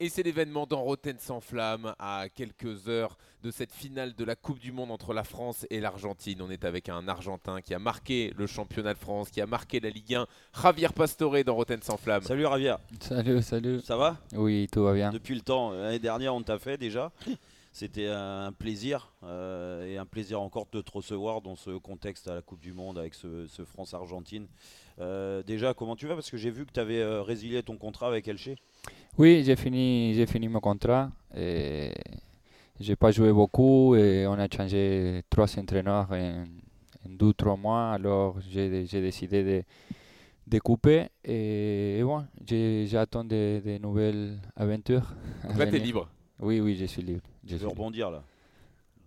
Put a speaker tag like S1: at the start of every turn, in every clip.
S1: Et c'est l'événement dans Rotten sans flamme à quelques heures de cette finale de la Coupe du Monde entre la France et l'Argentine. On est avec un Argentin qui a marqué le championnat de France, qui a marqué la Ligue 1, Javier Pastore dans Rotten sans flamme.
S2: Salut Javier.
S3: Salut, salut.
S2: Ça va?
S3: Oui, tout va bien.
S2: Depuis le temps, l'année dernière on t'a fait déjà. C'était un plaisir euh, et un plaisir encore de te recevoir dans ce contexte à la Coupe du Monde avec ce, France-Argentine. Euh, déjà, comment tu vas? Parce que j'ai vu que tu avais euh, résilié ton contrat avec Elche.
S3: Oui, j'ai fini, j'ai fini mon contrat. Et j'ai pas joué beaucoup et on a changé trois entraîneurs en, deux ou trois mois. Alors j'ai décidé de, de, couper et, bon, j'attends des de nouvelles aventures.
S1: Donc là, tu es libre
S3: Oui, oui, je suis libre.
S2: Je tu veux rebondir là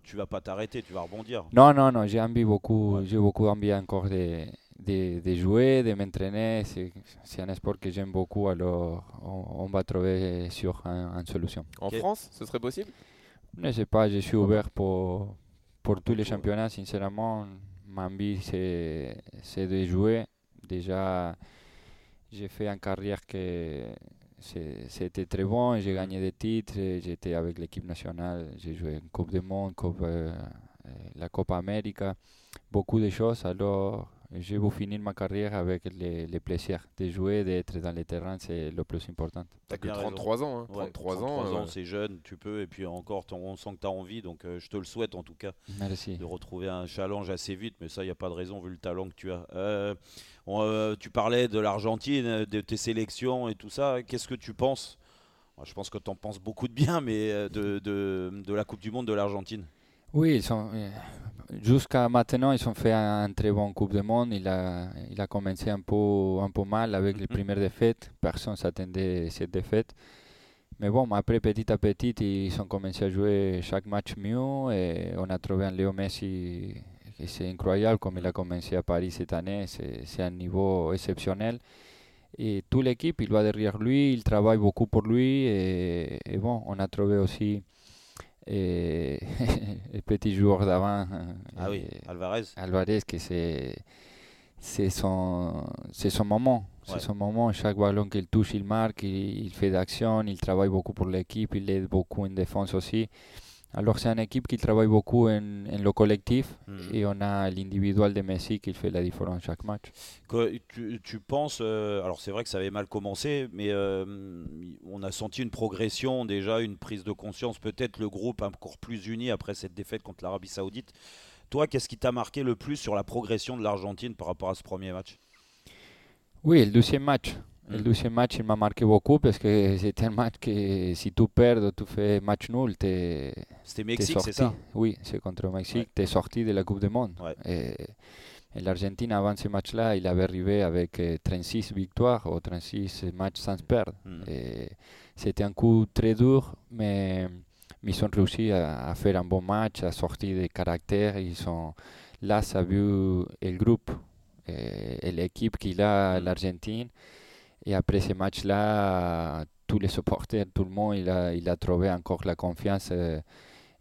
S2: Tu vas pas t'arrêter, tu vas rebondir.
S3: Non, non, non, j'ai envie beaucoup, j'ai beaucoup envie encore de, de, jouer, de m'entraîner. C'est un sport que j'aime beaucoup, alors on, va trouver sur une solution.
S1: En France, ce serait possible?
S3: Je ne sais pas, je suis ouvert pour, pour tous les championnats. Sincèrement, ma envie, c'est de jouer. Déjà, j'ai fait une carrière que c'était très bon. J'ai gagné des titres. J'étais avec l'équipe nationale. J'ai joué en Coupe du Monde, coupe, euh, la Copa América, beaucoup de choses. Alors, je vais finir ma carrière avec les, les plaisirs de jouer, d'être dans les terrains, c'est le plus important.
S1: T'as que 33 ans, hein.
S2: 33, ans. Euh, ans, c'est jeune, tu peux, et puis encore, on sent que tu as envie, donc euh, je te le souhaite en tout cas.
S3: Merci.
S2: De retrouver un challenge assez vite, mais ça, il n'y a pas de raison vu le talent que tu as. Euh, tu parlais de l'Argentine, de tes sélections et tout ça. Qu'est-ce que tu penses? Je pense que tu en penses beaucoup de bien, mais de, de, de la Coupe du Monde de l'Argentine.
S3: Oui, ils sont, jusqu'à maintenant, ils ont fait un, très bon Coupe du Monde. Il a, il a commencé un peu, un peu mal avec les mhm. premières défaites. Personne s'attendait à cette défaite. Mais bon, après, petit à petit, ils ont commencé à jouer chaque match mieux. Et on a trouvé un Léo Messi c'est incroyable comme il a commencé à Paris cette année. C'est un niveau exceptionnel. Et toute l'équipe, il va derrière lui, il travaille beaucoup pour lui. Et, et bon, on a trouvé aussi et le petit joueur d'avant.
S2: Ah oui, Alvarez.
S3: Alvarez, que c'est c'est son, c'est son moment. C'est son moment. Chaque ballon qu'il touche, il marque, il, il fait d'action, il travaille beaucoup pour l'équipe, il aide beaucoup en défense aussi. Alors c'est une équipe qui travaille beaucoup en, le collectif et on a l'individuel de Messi qui fait la différence chaque match.
S2: tu, tu, penses, euh, alors c'est vrai que ça avait mal commencé, mais euh, on a senti une progression déjà, une prise de conscience, peut-être le groupe encore plus uni après cette défaite contre l'Arabie Saoudite. Toi, qu'est-ce qui t'a marqué le plus sur la progression de l'Argentine par rapport à ce premier match?
S3: Oui, le deuxième match. Le mm. deuxième match, il m'a marqué beaucoup parce que c'était un match que si tu perds, tu fais match nul,
S2: es, C'était Mexique, c'est ça
S3: Oui, c'est contre le Mexique, tu es sorti de la Coupe du Monde. Et, l'Argentine, avant ce match-là, il avait arrivé avec 36 euh, victoires ou 36 matchs sans perdre. Mm. C'était un coup très dur, mais ils ont réussi à, faire un bon match, à sortir des caractères. Ils sont, là, ça a vu le groupe et, l'équipe qu'il a, mm. l'Argentine. Et après ce match-là, tous les supporters, tout le monde, il a, il a trouvé encore la confiance euh,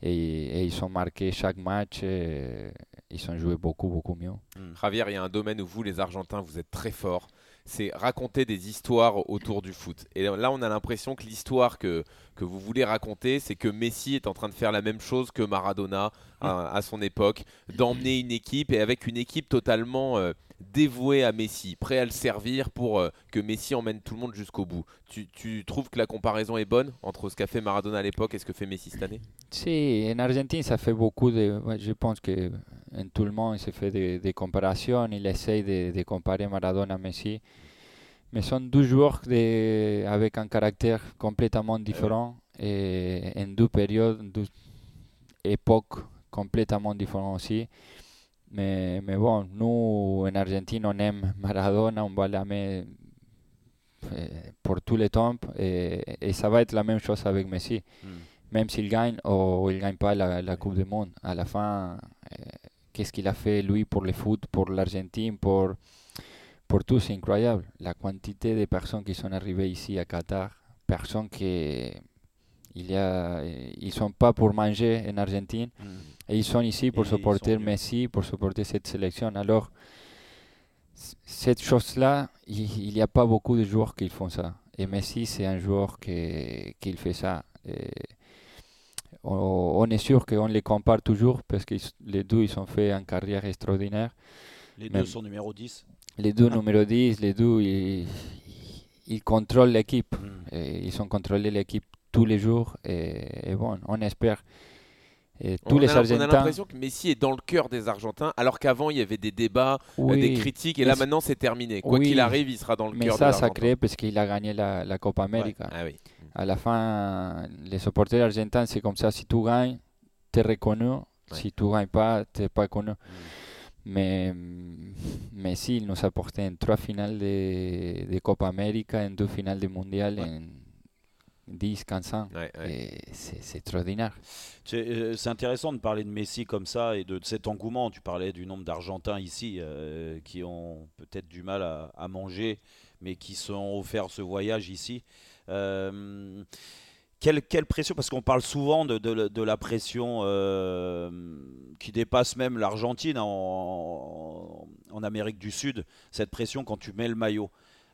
S3: et, ils ont marqué chaque match. Et ils ont joué beaucoup, beaucoup mieux.
S1: Hmm. Javier, il y a un domaine où vous, les Argentins, vous êtes très forts. C'est raconter des histoires autour du foot. Et là, on a l'impression que l'histoire que, que vous voulez raconter, c'est que Messi est en train de faire la même chose que Maradona à, son époque, d'emmener une équipe et avec une équipe totalement euh, dévoué à Messi, prêt à le servir pour euh, que Messi emmène tout le monde jusqu'au bout. Tu, trouves que la comparaison est bonne entre ce qu'a fait Maradona à l'époque et ce que fait Messi cette année?
S3: Si, en Argentine, ça fait beaucoup de. Je pense que en tout le monde se fait des, comparaisons. Il essaye de, comparer Maradona à Messi. Mais sont deux joueurs de, avec un caractère complètement différent et en deux périodes, deux époques complètement différentes aussi. Mais, mais bon, nous en Argentine, on aime Maradona, on va l'aimer pour tous les temps et, et, ça va être la même chose avec Messi. Mm. Même s'il gagne ou il ne gagne pas la, la, Coupe du Monde, à la fin, euh, qu'est-ce qu'il a fait lui pour le foot, pour l'Argentine, pour, pour tout, c'est incroyable. La quantité de personnes qui sont arrivées ici à Qatar, personnes qui il y a, ils sont pas pour manger en Argentine. Mm. Et ils sont ici pour supporter Messi, pour supporter cette sélection. Alors, cette chose-là, il n'y a pas beaucoup de joueurs qui font ça. Et Messi, c'est un joueur qui, qui fait ça. Et on, on est sûr qu'on les compare toujours parce que les deux, ils ont fait une carrière extraordinaire.
S2: Les
S3: Même-
S2: deux sont numéro 10.
S3: Les deux numéro 10, les deux, ils, ils contrôlent l'équipe.
S2: Mm.
S3: Et Ils ont contrôlé l'équipe tous les jours. Et, et bon, on espère. Et tous
S1: on,
S3: les
S1: a, on a
S3: Argentins.
S1: l'impression que Messi est dans le cœur des Argentins, alors qu'avant il y avait des débats, euh,
S3: oui,
S1: des critiques, et
S3: mais
S1: là maintenant c'est terminé. Quoi
S3: Oui,
S1: qu'il arrive, il sera dans le
S3: mais
S1: cœur
S3: ça,
S1: des
S3: ça
S1: Argentins.
S3: crée parce qu'il a gagné la, la Copa América.
S1: Ah oui.
S3: À la fin, les supporters argentins, c'est comme ça. Si tu gagnes, tu es reconnu. Si tu gagnes pas, tu n'es pas connu. Mais Messi, il nous a porté en trois finales de, de Copa América, en deux finales de Mondial
S2: Ouais.
S3: en 10, 15 ans.
S1: Ouais, ouais.
S3: C'est c'est extraordinaire.
S2: C'est c'est intéressant de parler de Messi comme ça et de, de cet engouement. Tu parlais du nombre d'Argentins ici euh, qui ont peut-être du mal à, à manger, mais qui se sont offerts ce voyage ici. Euh, quelle, quelle pression, parce qu'on parle souvent de, de- de la pression euh, qui dépasse même l'Argentine en, en Amérique du Sud, cette pression quand tu mets le maillot.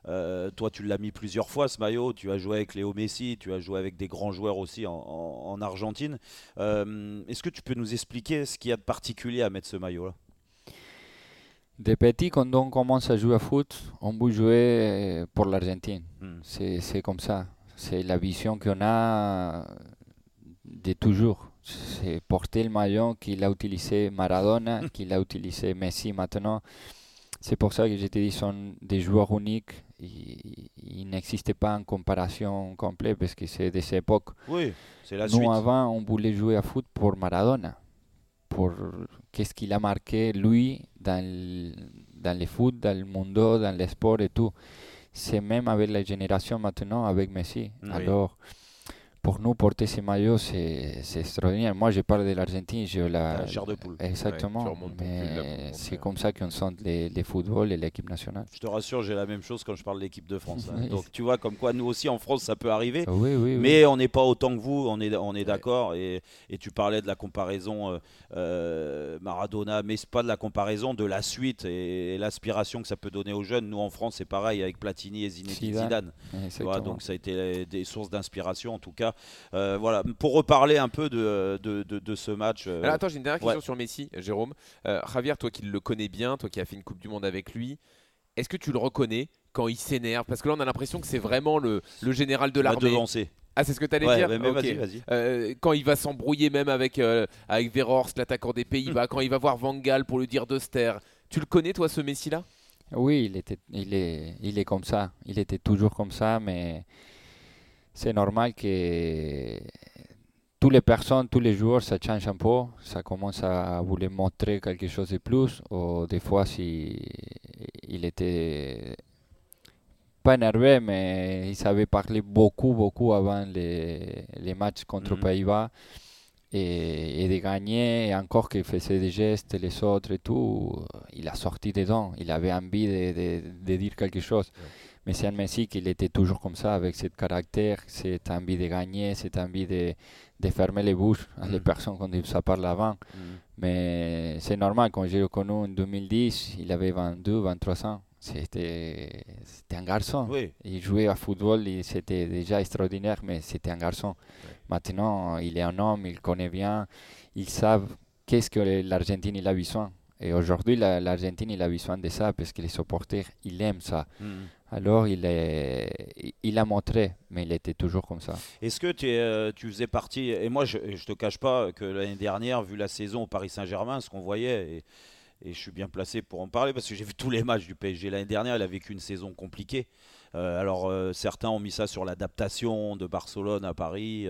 S2: Euh, toi, tu l'as mis plusieurs fois ce maillot. Tu as joué avec Léo Messi, tu as joué avec des grands joueurs aussi en, en- en Argentine. Euh, Est-ce que tu peux nous expliquer ce qu'il y a de particulier à mettre ce maillot-là?
S3: De petit, quand on commence à jouer à foot, on veut jouer pour l'Argentine.
S2: Hmm.
S3: C'est comme ça. C'est la vision qu'on a de toujours. C'est porter le maillot qu'il a utilisé Maradona, qu'il a utilisé Messi maintenant. C'est pour ça que je te dis, sont des joueurs uniques. Il, il n'existe pas en comparaison complète parce que c'est de cette époque.
S2: Oui, c'est la
S3: Nous,
S2: suite.
S3: avant, on voulait jouer à foot pour Maradona, pour qu'est-ce qu'il a marqué, lui, dans le, dans le foot, dans le monde, dans le sport et tout. C'est même avec la génération maintenant, avec Messi.
S2: Oui.
S3: Alors, pour nous, porter ces maillots, c'est extraordinaire. Moi, je parle de l'Argentine, je la...
S2: chair de poule.
S3: Exactement. mais c'est comme ça qu'on sent les, les football et l'équipe nationale.
S2: Je te rassure, j'ai la même chose quand je parle de l'équipe de France. hein. Donc tu vois, comme quoi nous aussi en France, ça peut arriver.
S3: Oui, oui, oui.
S2: Mais on n'est pas autant que vous, on est, on est d'accord. Et, et tu parlais de la comparaison euh, euh, Maradona, mais c'est pas de la comparaison, de la suite et, et l'aspiration que ça peut donner aux jeunes. Nous en France, c'est pareil avec Platini et Zinedine
S3: Zidane.
S2: Zidane. Donc ça a été des sources d'inspiration en tout cas. Euh, voilà, pour reparler un peu de, de, de- de ce match. euh,
S1: Alors attends, j'ai une dernière question
S2: ouais.
S1: sur Messi, Jérôme. Euh, Javier, toi qui le connais bien, toi qui as fait une Coupe du Monde avec lui, est-ce que tu le reconnais quand il s'énerve? Parce que là, on a l'impression que c'est vraiment le, le général de l'armée.
S2: devancer.
S1: Ah, c'est ce que tu allais
S2: Ouais,
S1: dire?
S2: mais,
S1: Ok.
S2: vas-y, vas-y.
S1: Euh, quand il va s'embrouiller même avec, euh, avec Verhorst, l'attaquant des Pays-Bas, quand il va voir Van Gaal pour lui dire taire. Tu le connais, toi, ce Messi-là?
S3: Oui, il, était, il, est, il est comme ça. Il était toujours comme ça, mais c'est normal que toutes les personnes, tous les joueurs, ça change un peu. Ça commence à vouloir montrer quelque chose de plus. Ou des fois, si il était pas énervé, mais il savait parler beaucoup, beaucoup avant les, les matchs contre
S2: Mhm.
S3: Pays-Bas. Et, et de gagner, et encore qu'il faisait des gestes, les autres et tout, il a sorti dedans. Il avait envie de, de- de dire quelque chose. C'est un Messi qu'il était toujours comme ça, avec ce caractère, cette envie de gagner, cette envie de, de fermer les bouches à les
S2: Mhm.
S3: personnes quand ça parle avant.
S2: Mhm.
S3: Mais c'est normal, quand j'ai connu en 2010, il avait 22, 23 ans. C'était un garçon.
S2: Oui,
S3: Il jouait à football, c'était déjà extraordinaire, mais c'était un garçon. Maintenant, il est un homme, il connaît bien, ils savent qu'est-ce que l'Argentine il a besoin. Et aujourd'hui, la- l'Argentine il a besoin de ça parce que les supporters, ils aiment ça.
S2: Mhm.
S3: Alors, il, est, il- il a montré, mais il était toujours comme ça.
S2: Est-ce que tu, es, euh, tu faisais partie, et moi je ne te cache pas que l'année dernière, vu la saison au Paris Saint-Germain, ce qu'on voyait, et, et je suis bien placé pour en parler parce que j'ai vu tous les matchs du PSG l'année dernière, elle a vécu une saison compliquée. Euh, alors euh, certains ont mis ça sur l'adaptation de Barcelone à Paris,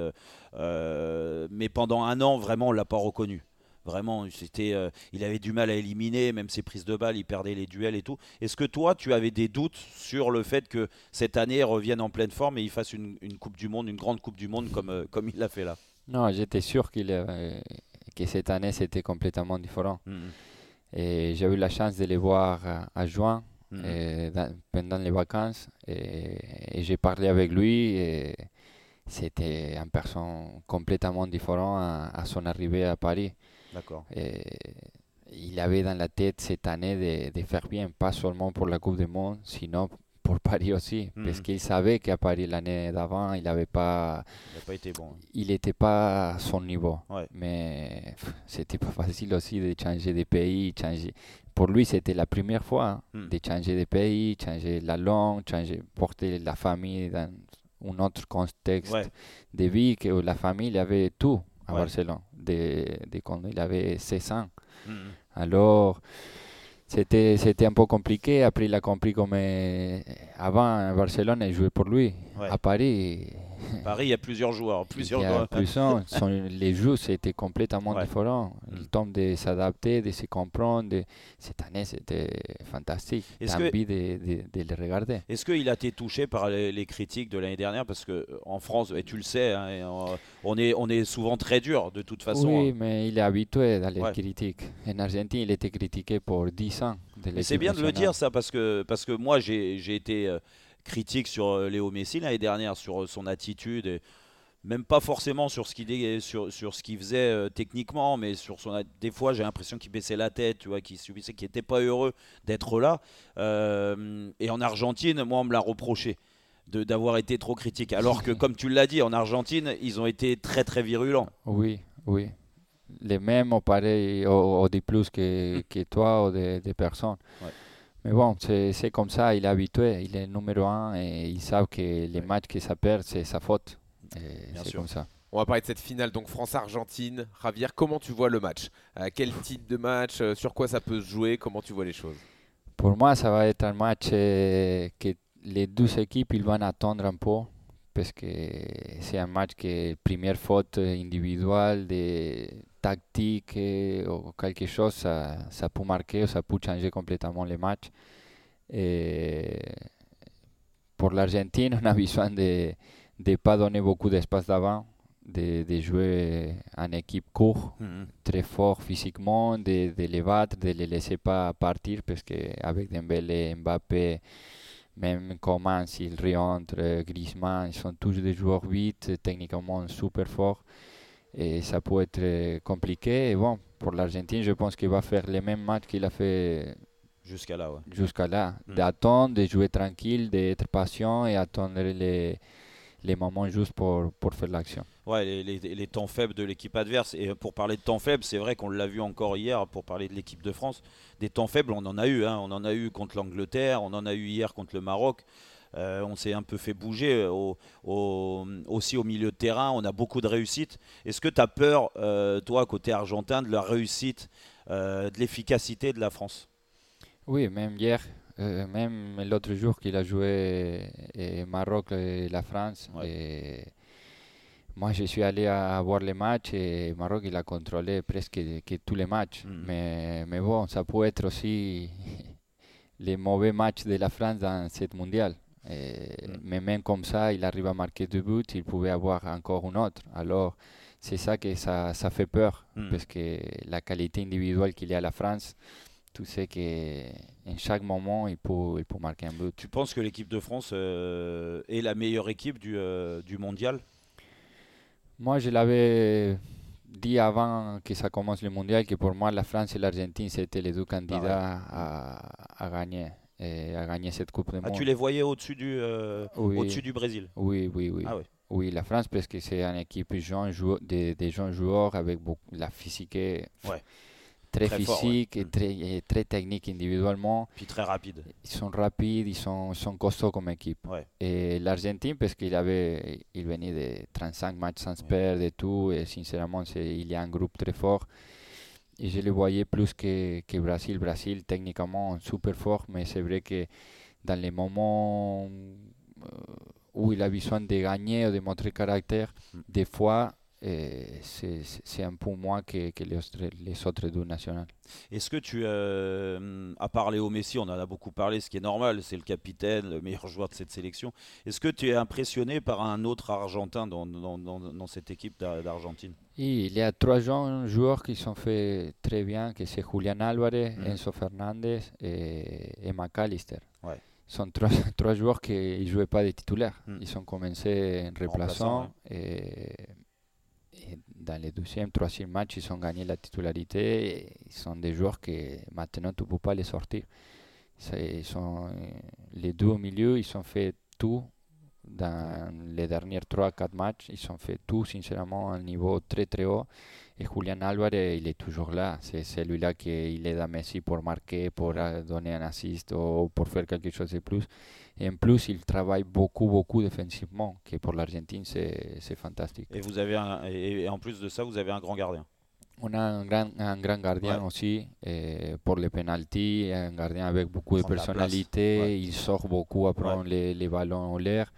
S2: euh, mais pendant un an, vraiment, on l'a pas reconnu. Vraiment, c'était, euh, il avait du mal à éliminer, même ses prises de balles, il perdait les duels et tout. Est-ce que toi, tu avais des doutes sur le fait que cette année, il revienne en pleine forme et il fasse une, une Coupe du Monde, une grande Coupe du Monde comme, euh, comme il l'a fait là?
S3: Non, j'étais sûr qu'il, euh, que cette année, c'était complètement différent.
S2: Mhm.
S3: Et j'ai eu la chance de les voir à, juin, et dans- pendant les vacances. Et, et j'ai parlé avec lui. Et c'était une personne complètement différente à, à son arrivée à Paris.
S2: D'accord.
S3: Et il avait dans la tête cette année de, de faire bien, pas seulement pour la Coupe du Monde, sinon pour Paris aussi, parce
S2: Mhm.
S3: qu'il savait qu'à Paris l'année d'avant, il n'avait pas,
S2: Il pas été bon.
S3: il n'était pas à son niveau.
S2: Ouais.
S3: Mais c'était pas facile aussi de changer de pays, changer. Pour lui, c'était la première fois hein,
S2: Mm.
S3: de changer de pays, changer la langue, changer, porter la famille dans un autre contexte
S2: Ouais.
S3: de vie que la famille il avait tout à
S2: Ouais.
S3: Barcelone, dès, dès quand il avait 16 ans. Alors, c'était, c'était un peu compliqué. Après, il a compris comme euh, avant, à Barcelone, il jouait pour lui.
S2: Ouais.
S3: À Paris,
S2: Paris, il y a plusieurs joueurs. Plusieurs joueurs.
S3: plusieurs. Les jeux, c'était complètement
S2: Ouais.
S3: différent.
S2: Mm.
S3: Le temps de s'adapter, de se comprendre. de- Cette année, c'était fantastique. J'ai
S2: que-
S3: envie de, de- de le regarder.
S2: Est-ce qu'il a été touché par les, les critiques de l'année dernière? Parce que euh, en France, et tu le sais, hein, on, est, on est souvent très dur de toute façon.
S3: oui,
S2: hein.
S3: mais il est habitué à les
S2: Ouais.
S3: critiques. En Argentine, il était critiqué pour 10 ans.
S2: c'est bien de le dire ça parce que, parce que moi j'ai j'ai été euh, critique sur euh, Léo Messi l'année dernière, sur euh, son attitude, et même pas forcément sur ce qu'il sur, sur ce qu'il faisait euh, techniquement, mais sur son des fois j'ai l'impression qu'il baissait la tête, tu vois, qu'il subissait, qu'il n'était pas heureux d'être là. Euh, et en Argentine, moi on me l'a reproché d'avoir été trop critique. Alors que comme tu l'as dit, en Argentine, ils ont été très très virulents.
S3: Oui, oui. Les mêmes ou pareil, ou de plus que, que toi ou des des personnes.
S2: Ouais.
S3: Mais bon, c'est comme ça, il est habitué, il est numéro un et ils savent que les matchs que ça perd, c'est sa faute. C'est comme ça.
S1: On va parler de cette finale, donc France-Argentine. Javier, comment tu vois le match? Euh, Quel type de match? Euh, Sur quoi ça peut se jouer? Comment tu vois les choses?
S3: Pour moi, ça va être un match euh, que les deux équipes ils vont attendre un peu parce que c'est un match que première faute individuelle, de tactique ou quelque chose, ça, ça peut marquer ou ça peut changer complètement le match. Et pour l'Argentine, on a besoin de ne pas donner beaucoup d'espace d'avant, de, de jouer en équipe courte très fort physiquement, de, de les battre, de les laisser pas partir parce qu'avec Dembélé, Mbappé, même Coman, s'il rentre, Griezmann, ils sont tous des joueurs vite, techniquement super forts. Et ça peut être compliqué. Et bon, pour l'Argentine, je pense qu'il va faire les mêmes matchs qu'il a fait
S2: Jusqu'à là, ouais.
S3: jusqu'à là.
S2: Mm.
S3: D'attendre, de jouer tranquille, d'être patient et attendre les, les moments justes pour, pour faire l'action.
S2: Ouais, les, les- les temps faibles de l'équipe adverse. Et pour parler de temps faibles, c'est vrai qu'on l'a vu encore hier pour parler de l'équipe de France. Des temps faibles, on en a eu. hein. On en a eu contre l'Angleterre, on en a eu hier contre le Maroc. Euh, on s'est un peu fait bouger au- au- aussi au milieu de terrain. On a beaucoup de réussite. Est-ce que tu as peur, euh, toi, côté argentin, de la réussite, euh, de l'efficacité de la France?
S3: Oui, même hier, euh, même l'autre jour qu'il a joué euh, Maroc et la France.
S2: Ouais.
S3: et moi, je suis allé à voir les matchs et Maroc, il a contrôlé presque que tous les matchs.
S2: Mhm.
S3: Mais, mais bon, ça peut être aussi les mauvais matchs de la France dans cette mondiale. Et-. Mais même comme ça, il arrive à marquer deux buts, il pouvait avoir encore un autre. Alors, c'est ça que ça, ça fait peur,
S2: Mhm.
S3: parce que la qualité individuelle qu'il y a à la France, tu sais qu'en chaque moment, il peut, il peut marquer un but.
S2: Tu penses que l'équipe de France euh, est la meilleure équipe du, euh, du mondial?
S3: Moi, je l'avais dit avant que ça commence le mondial que pour moi, la France et l'Argentine, c'était les deux candidats à, à gagner, et à gagner cette Coupe du
S2: Ah,
S3: Monde.
S2: tu les voyais au-dessus du, euh,
S3: oui,
S2: au-dessus du Brésil
S3: oui, oui, oui.
S2: Ah.
S3: Oui, la France, parce que c'est une équipe jeune, des, des jeunes joueurs avec beaucoup, la physique est
S2: Ouais.
S3: très,
S2: Très fort, ouais.
S3: physique et
S2: Mm.
S3: très, et très technique individuellement.
S2: Puis très rapide.
S3: Ils sont rapides, ils sont, sont costauds comme équipe.
S2: Ouais.
S3: Et l'Argentine, parce qu'il avait, il venait de 35 matchs sans perdre et tout, et sincèrement, il y a un groupe très fort. Et je le voyais plus que, que Brésil. Brésil, techniquement, super fort, mais c'est vrai que dans les moments euh, où il a besoin de gagner ou de montrer caractère,
S2: Mm.
S3: des fois, c'est, un peu moins que, que les, autres, les autres deux nationales.
S2: Est-ce que tu, euh, à part Léo Messi, on en a beaucoup parlé, ce qui est normal, c'est le capitaine, le meilleur joueur de cette sélection. Est-ce que tu es impressionné par un autre Argentin dans, dans, dans- dans cette équipe d'Ar- d'Argentine?
S3: Il y a trois jeunes joueurs qui sont fait très bien, que c'est Julian Álvarez,
S2: Mhm.
S3: Enzo Fernandez et, et McAllister.
S2: Ouais.
S3: sont trois, trois joueurs qui ne jouaient pas de titulaires.
S2: Mhm.
S3: Ils ont commencé en
S2: Remplaçant,
S3: et dans les deuxième, troisième matchs, ils ont gagné la titularité. Ils sont des joueurs que maintenant tu ne peux pas les sortir. sont, les deux au milieu, ils ont fait tout dans les derniers 3-4 matchs. Ils ont fait tout, sincèrement, à un niveau très très haut. Et Julian Álvarez, il est toujours là. C'est celui-là qui il aide Messi pour marquer, pour euh, donner un assist ou pour faire quelque chose de plus. Et en plus, il travaille beaucoup, beaucoup défensivement, que pour l'Argentine, c'est fantastique.
S2: Et vous avez un, et, et en plus de ça, vous avez un grand gardien.
S3: On a un grand, un grand gardien
S2: Ouais.
S3: aussi eh, pour les penalties, un gardien avec beaucoup de personnalité,
S2: Ouais.
S3: il sort beaucoup à prendre les, les ballons en l'air.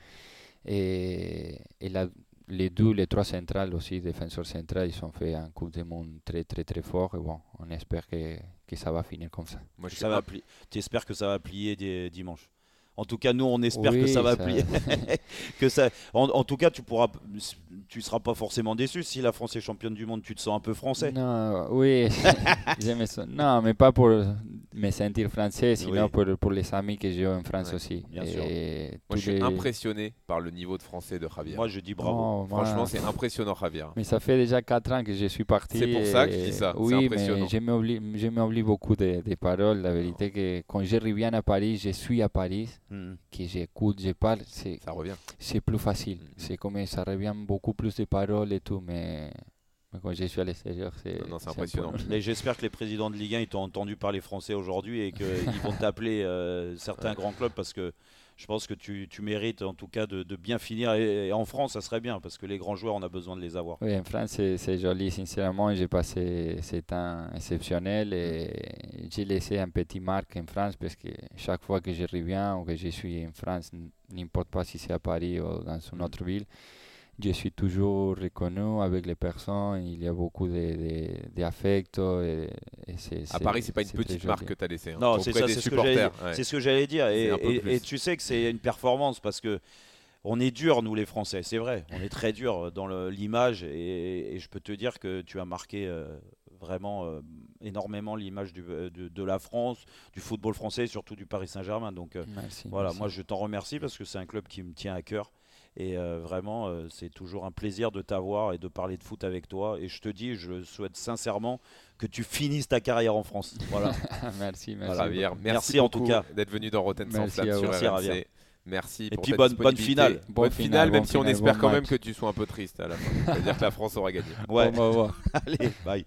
S3: Et, et la- les deux, les trois centrales aussi, défenseurs centrales, ils ont fait un Coupe du Monde très très très fort. Et bon, on espère que, que ça va finir comme ça.
S1: Moi, je suis
S2: Ça va pli- T'espères que ça va plier des- dimanche? En tout cas, nous, on espère que ça va
S3: ça-
S2: plier. que ça, en, en tout cas, tu pourras, tu seras pas forcément déçu si la France est championne du monde. Tu te sens un peu français.
S3: Non, oui, j'aime ça. Non, mais pas pour me sentir français, sinon
S2: Oui.
S3: pour, pour les amis que j'ai en France
S1: Ouais,
S3: aussi.
S2: bien sûr.
S3: Et
S1: Moi, je suis
S3: les-
S1: impressionné par le niveau de français de Javier.
S2: Moi, je dis bravo.
S3: Moi-
S1: Franchement, c'est impressionnant, Javier.
S3: Mais ça fait déjà 4 ans que je suis parti.
S1: C'est pour ça que je dis ça, c'est
S3: Oui,
S1: impressionnant.
S3: mais je m'oublie, beaucoup des des paroles. La vérité que quand je reviens à Paris, je suis à Paris,
S2: Hmm.
S3: que j'écoute, je parle, c'est,
S1: Ça revient.
S3: c'est plus facile.
S1: Mhm.
S3: C'est comme ça revient beaucoup plus de paroles et tout, mais, mais quand je suis à l'extérieur, c'est,
S1: Non, non, c'est impressionnant.
S2: Mais j'espère que les présidents de Ligue 1 ils t'ont entendu parler français aujourd'hui et qu'ils vont t'appeler euh, certains grands clubs parce que je pense que tu, tu mérites en tout cas de, de bien finir. Et, et en France, ça serait bien parce que les grands joueurs, on a besoin de les avoir.
S3: Oui, en France, c'est, joli, sincèrement. J'ai passé ce temps exceptionnel et j'ai laissé un petit marque en France parce que chaque fois que je reviens ou que je suis en France, n'importe pas si c'est à Paris ou dans une autre ville, je suis toujours reconnu avec les personnes. Il y a beaucoup de, de, et c'est,
S1: À Paris, c'est pas une petite marque que tu as laissée.
S2: Non,
S1: Auprès
S2: c'est ça,
S1: des
S2: c'est ce que j'allais
S1: supporters.
S2: dire.
S1: ouais.
S2: C'est ce que j'allais dire. Et, tu sais que c'est une performance parce que on est dur, nous les Français, c'est vrai. On est très dur dans l'image et, et je peux te dire que tu as marqué euh, vraiment euh, énormément l'image euh, de, de la France, du football français et surtout du Paris Saint-Germain. Donc euh,
S3: Merci.
S2: voilà,
S3: merci.
S2: moi je t'en remercie parce que c'est un club qui me tient à cœur. Et euh, vraiment, euh, c'est toujours un plaisir de t'avoir et de parler de foot avec toi. Et je te dis, je souhaite sincèrement que tu finisses ta carrière en France. Voilà.
S3: merci, merci.
S2: Voilà.
S1: Javier, merci,
S2: Merci en tout cas.
S1: d'être venu dans Rotten sans
S3: Merci
S1: flamme
S3: à vous.
S1: sur
S2: Merci,
S1: RMC.
S2: Javier.
S1: Merci
S2: Et
S1: pour
S2: puis
S1: ta
S2: bonne- finale.
S1: Bonne
S3: Bonne
S1: finale,
S3: finale,
S1: même si on espère
S3: bon
S1: quand même que tu sois un peu triste à la fin. C'est-à-dire que la France aura gagné.
S2: Ouais.
S3: Au revoir.
S2: Allez, bye.